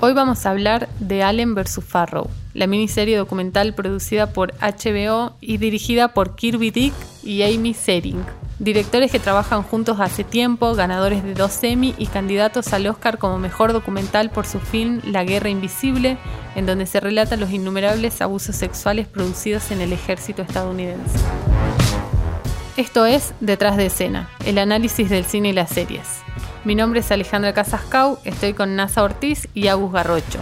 Hoy vamos a hablar de Allen vs. Farrow, la miniserie documental producida por HBO y dirigida por Kirby Dick y Amy Sering. Directores que trabajan juntos hace tiempo, ganadores de dos Emmy y candidatos al Oscar como mejor documental por su film La Guerra Invisible, en donde se relatan los innumerables abusos sexuales producidos en el ejército estadounidense. Esto es Detrás de escena, el análisis del cine y las series. Mi nombre es Alejandra Casascau, estoy con Nasa Ortiz y Agus Garrocho.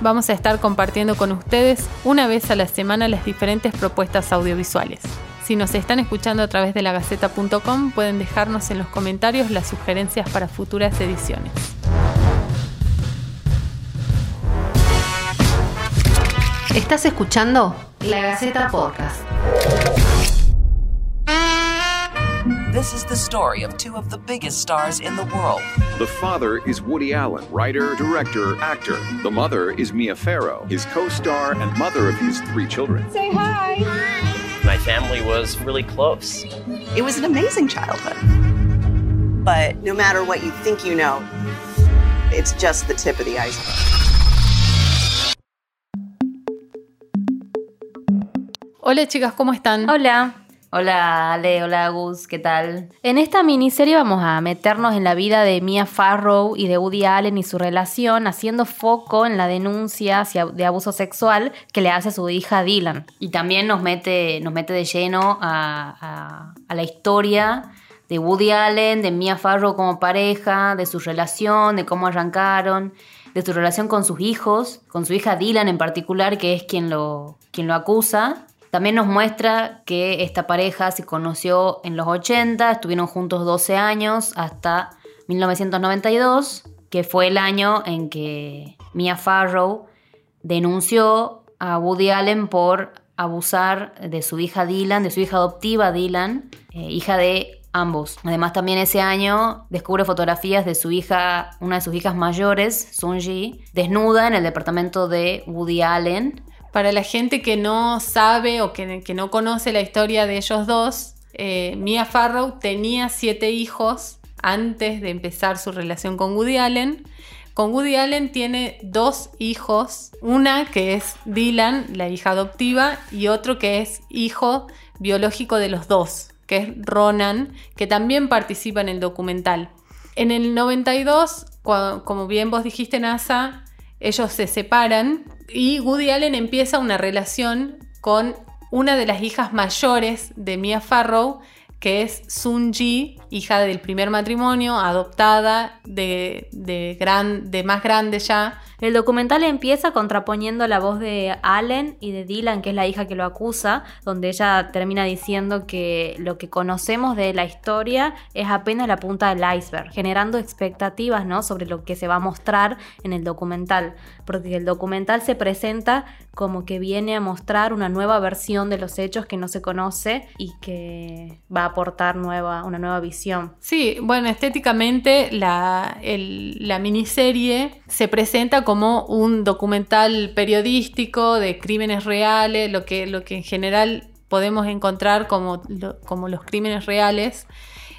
Vamos a estar compartiendo con ustedes una vez a la semana las diferentes propuestas audiovisuales. Si nos están escuchando a través de la Gaceta.com, pueden dejarnos en los comentarios las sugerencias para futuras ediciones. Estás escuchando La Gaceta Podcast. This is the story of two of the biggest stars in the world. The father is Woody Allen, writer, director, actor. The mother is Mia Farrow, his co star and mother of his three children. Say hi. My family was really close. It was an amazing childhood. But no matter what you think you know, it's just the tip of the iceberg. Hola chicas, ¿cómo están? Hola. Hola Ale, hola Gus, ¿qué tal? En esta miniserie vamos a meternos en la vida de Mia Farrow y de Woody Allen y su relación, haciendo foco en la denuncia de abuso sexual que le hace a su hija Dylan. Y también nos mete, nos mete de lleno a, a la historia de Woody Allen, de Mia Farrow como pareja, de su relación, de cómo arrancaron, de su relación con sus hijos, con su hija Dylan en particular, que es quien lo, quien lo acusa también nos muestra que esta pareja se conoció en los 80, estuvieron juntos 12 años hasta 1992, que fue el año en que Mia Farrow denunció a Woody Allen por abusar de su hija Dylan, de su hija adoptiva Dylan, eh, hija de ambos. Además también ese año descubre fotografías de su hija, una de sus hijas mayores, Sunji, desnuda en el departamento de Woody Allen para la gente que no sabe o que, no conoce la historia de ellos dos, eh, Mia Farrow tenía siete hijos antes de empezar su relación con Woody Allen. Con Woody Allen tiene dos hijos, una que es Dylan, la hija adoptiva, y otro que es hijo biológico de los dos, que es Ronan, que también participa en el documental. En el 92, como bien vos dijiste, NASA, ellos se separan y Woody Allen empieza una relación con una de las hijas mayores de Mia Farrow, que es Sun Ji, hija del primer matrimonio, adoptada de, de, gran, de más grande ya. El documental empieza contraponiendo la voz de Allen y de Dylan, que es la hija que lo acusa, donde ella termina diciendo que lo que conocemos de la historia es apenas la punta del iceberg, generando expectativas ¿no? sobre lo que se va a mostrar en el documental, porque el documental se presenta como que viene a mostrar una nueva versión de los hechos que no se conoce y que va a aportar nueva, una nueva visión. Sí, bueno, estéticamente la, la miniserie se presenta como un documental periodístico de crímenes reales, lo que, lo que en general podemos encontrar como, como los crímenes reales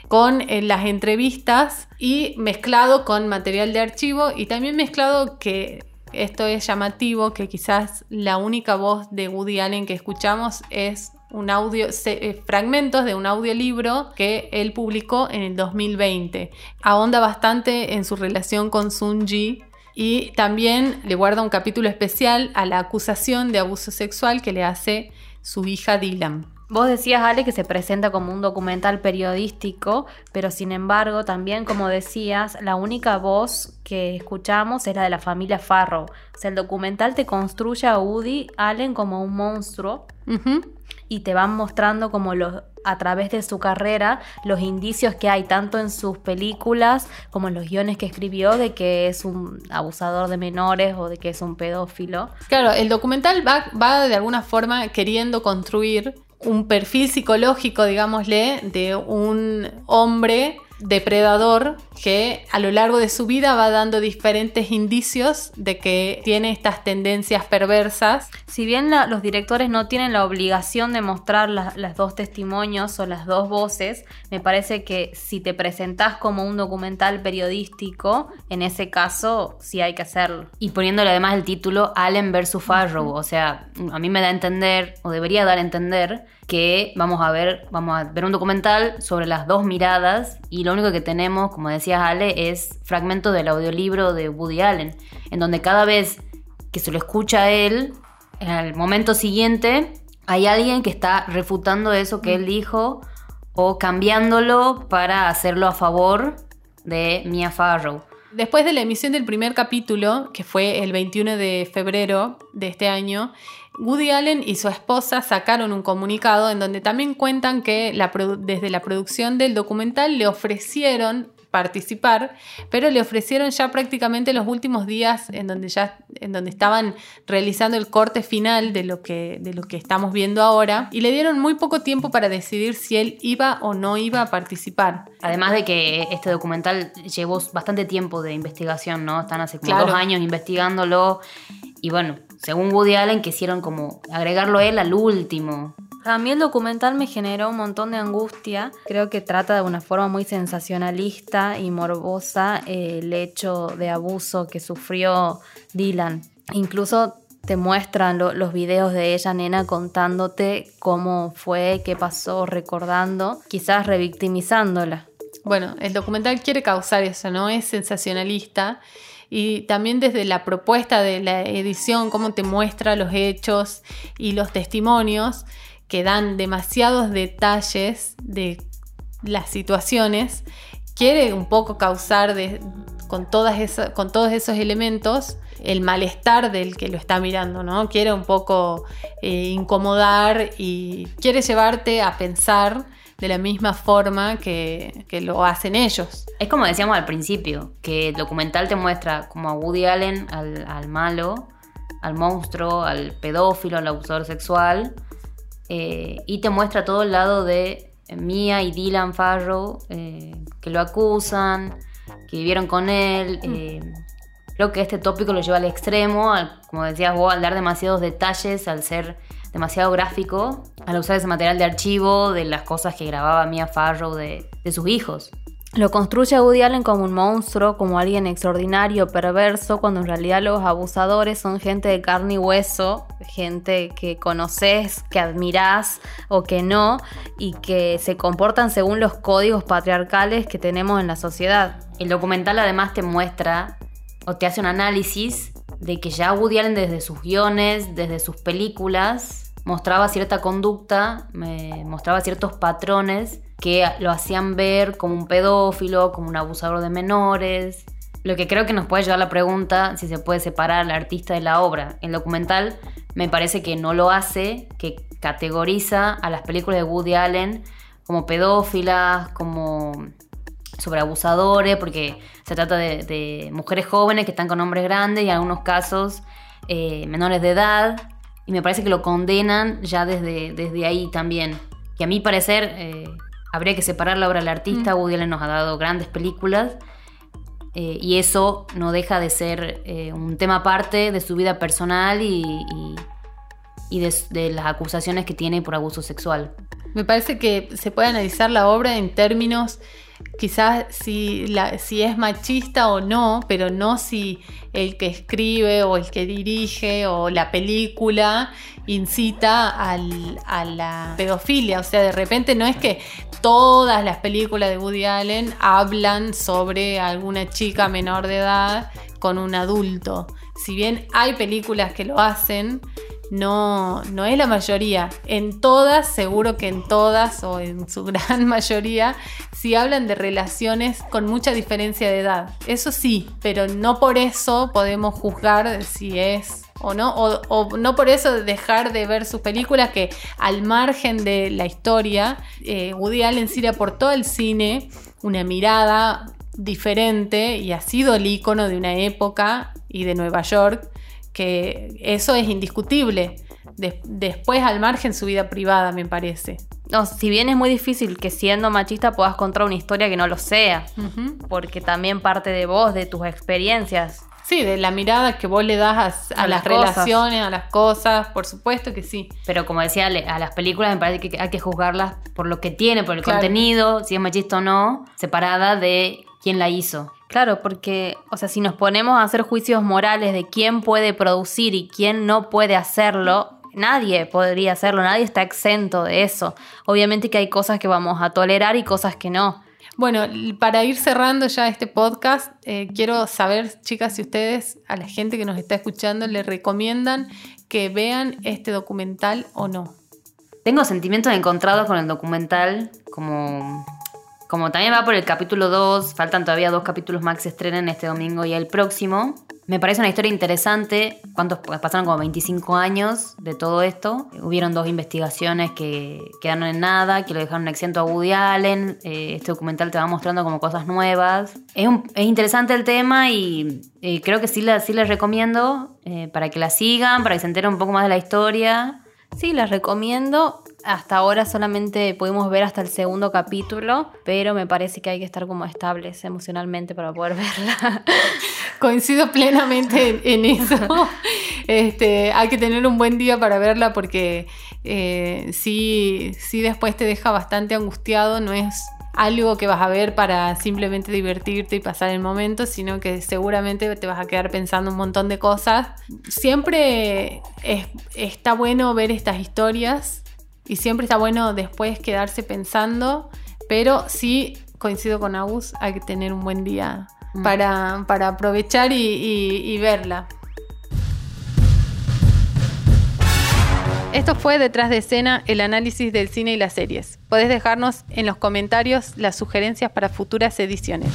con eh, las entrevistas y mezclado con material de archivo y también mezclado que esto es llamativo, que quizás la única voz de Woody Allen que escuchamos es un audio, eh, fragmentos de un audiolibro que él publicó en el 2020. Ahonda bastante en su relación con Sun Ji y también le guarda un capítulo especial a la acusación de abuso sexual que le hace su hija Dylan. Vos decías, Ale, que se presenta como un documental periodístico, pero sin embargo, también, como decías, la única voz que escuchamos es la de la familia Farrow. O sea, el documental te construye a Woody Allen como un monstruo y te van mostrando como los a través de su carrera los indicios que hay tanto en sus películas como en los guiones que escribió de que es un abusador de menores o de que es un pedófilo. Claro, el documental va, va de alguna forma queriendo construir un perfil psicológico, digámosle, de un hombre depredador que a lo largo de su vida va dando diferentes indicios de que tiene estas tendencias perversas. Si bien la- los directores no tienen la obligación de mostrar la- las dos testimonios o las dos voces, me parece que si te presentás como un documental periodístico, en ese caso sí hay que hacerlo. Y poniéndole además el título Allen versus Farrow, o sea, a mí me da a entender, o debería dar a entender, que vamos a ver, vamos a ver un documental sobre las dos miradas y lo único que tenemos, como decías Ale, es fragmentos del audiolibro de Woody Allen, en donde cada vez que se lo escucha a él, en el momento siguiente hay alguien que está refutando eso que él dijo o cambiándolo para hacerlo a favor de Mia Farrow. Después de la emisión del primer capítulo, que fue el 21 de febrero de este año, Woody Allen y su esposa sacaron un comunicado en donde también cuentan que la desde la producción del documental le ofrecieron participar, pero le ofrecieron ya prácticamente los últimos días en donde ya en donde estaban realizando el corte final de lo que de lo que estamos viendo ahora y le dieron muy poco tiempo para decidir si él iba o no iba a participar. Además de que este documental llevó bastante tiempo de investigación, ¿no? Están hace como Claro. dos años investigándolo. Y bueno, según Woody Allen, quisieron como agregarlo él al último. A mí el documental me generó un montón de angustia. Creo que trata de una forma muy sensacionalista y morbosa eh, el hecho de abuso que sufrió Dylan. Incluso te muestran lo- los videos de ella, nena, contándote cómo fue, qué pasó, recordando, quizás revictimizándola. Bueno, el documental quiere causar eso, ¿no? Es sensacionalista. Y también desde la propuesta de la edición, cómo te muestra los hechos y los testimonios, que dan demasiados detalles de las situaciones, quiere un poco causar con, todas todos esos elementos el malestar del que lo está mirando, ¿no? Quiere un poco eh, incomodar y quiere llevarte a pensar de la misma forma que, que lo hacen ellos. Es como decíamos al principio, que el documental te muestra como a Woody Allen, al, al malo, al monstruo, al pedófilo, al abusador sexual, eh, y te muestra todo el lado de Mia y Dylan Farrow, eh, que lo acusan, que vivieron con él. eh, creo que este tópico lo lleva al extremo, al- como decías vos, al dar demasiados detalles, al ser demasiado gráfico, al usar ese material de archivo de las cosas que grababa Mia Farrow de, de sus hijos. Lo construye a Woody Allen como un monstruo, como alguien extraordinario, perverso, cuando en realidad los abusadores son gente de carne y hueso, gente que conoces, que admirás o que no, y que se comportan según los códigos patriarcales que tenemos en la sociedad. El documental además te muestra o te hace un análisis de que ya Woody Allen desde sus guiones, desde sus películas, mostraba cierta conducta, me mostraba ciertos patrones que lo hacían ver como un pedófilo, como un abusador de menores. Lo que creo que nos puede llevar a la pregunta si se puede separar al artista de la obra. El documental me parece que no lo hace, que categoriza a las películas de Woody Allen como pedófilas, como sobre abusadores, porque se trata de, mujeres jóvenes que están con hombres grandes y en algunos casos eh, menores de edad. Y me parece que lo condenan ya desde, desde ahí también. Que a mi parecer eh, habría que separar la obra del artista. Woody Allen nos ha dado grandes películas. eh, y eso no deja de ser eh, un tema aparte de su vida personal y, y- y de, de las acusaciones que tiene por abuso sexual. Me parece que se puede analizar la obra en términos quizás si, la- si es machista o no, pero no si el que escribe o el que dirige o la película incita al- a la pedofilia. O sea, de repente no es que todas las películas de Woody Allen hablan sobre alguna chica menor de edad con un adulto. Si bien hay películas que lo hacen, no, no es la mayoría. En todas, seguro que en todas o en su gran mayoría, sí hablan de relaciones con mucha diferencia de edad. Eso sí, pero no por eso podemos juzgar si es o no, o, no por eso dejar de ver sus películas que al margen de la historia, eh, Woody Allen sí aportó al cine una mirada diferente y ha sido el icono de una época y de Nueva York que eso es indiscutible. De- después, al margen, su vida privada, me parece. No, si bien es muy difícil que siendo machista puedas contar una historia que no lo sea, porque también parte de vos, de tus experiencias. Sí, de la mirada que vos le das a, A las relaciones, a las cosas, por supuesto que sí. Pero como decía, a las películas me parece que hay que juzgarlas por lo que tiene, por el Claro. contenido, si es machista o no, separada de quién la hizo. Claro, porque, o sea, si nos ponemos a hacer juicios morales de quién puede producir y quién no puede hacerlo, nadie podría hacerlo, nadie está exento de eso. Obviamente que hay cosas que vamos a tolerar y cosas que no. Bueno, para ir cerrando ya este podcast, eh, quiero saber, chicas, si ustedes, a la gente que nos está escuchando, le recomiendan que vean este documental o no. Tengo sentimientos encontrados con el documental, como, como también va por el capítulo 2, faltan todavía dos capítulos más que se estrenen este domingo y el próximo. Me parece una historia interesante. ¿Cuántos pasaron como 25 años de todo esto? Hubieron dos investigaciones que quedaron en nada, que lo dejaron exento a Woody Allen. Eh, este documental te va mostrando como cosas nuevas. Es, un- es interesante el tema y eh, creo que sí, la, sí les recomiendo eh, para que la sigan, para que se enteren un poco más de la historia. Sí, las recomiendo. Hasta ahora solamente pudimos ver hasta el segundo capítulo, pero me parece que hay que estar como estables emocionalmente para poder verla. Coincido plenamente en, en eso. Este, hay que tener un buen día para verla porque eh, sí, sí después te deja bastante angustiado. No es algo que vas a ver para simplemente divertirte y pasar el momento, sino que seguramente te vas a quedar pensando un montón de cosas. Siempre es- está bueno ver estas historias y siempre está bueno después quedarse pensando, pero sí coincido con Agus, hay que tener un buen día para, para aprovechar y, y- y verla. Esto fue Detrás de escena, el análisis del cine y las series. Podés dejarnos en los comentarios las sugerencias para futuras ediciones.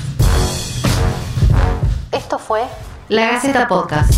Esto fue La Gaceta Podcast.